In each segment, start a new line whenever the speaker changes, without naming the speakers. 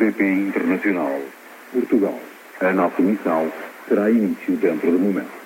BP Internacional. Portugal. A nossa missão terá início dentro do momento.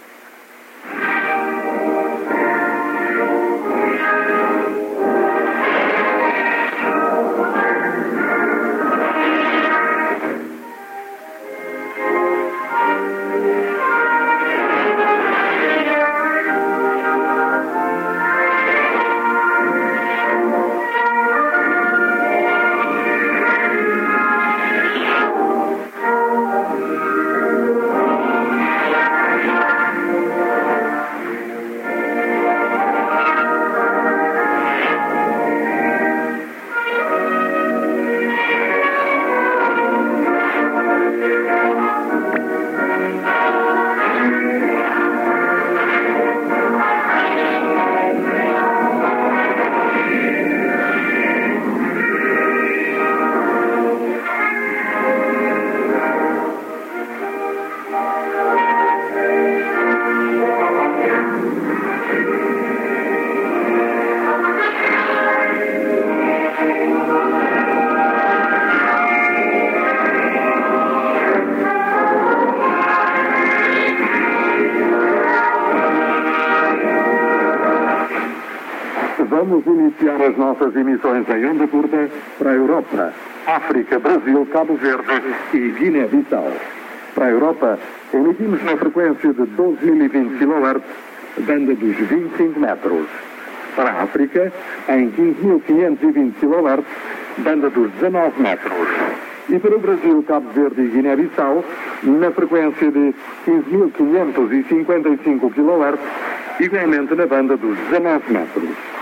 Vamos iniciar as nossas emissões em onda curta para a Europa, África, Brasil, Cabo Verde e Guiné-Bissau. Para a Europa, emitimos na frequência de 12.020 kHz, banda dos 25 metros. Para a África, em 15.520 kHz, banda dos 19 metros. E para o Brasil, Cabo Verde e Guiné-Bissau, na frequência de 15.555 kHz, igualmente na banda dos 19 metros.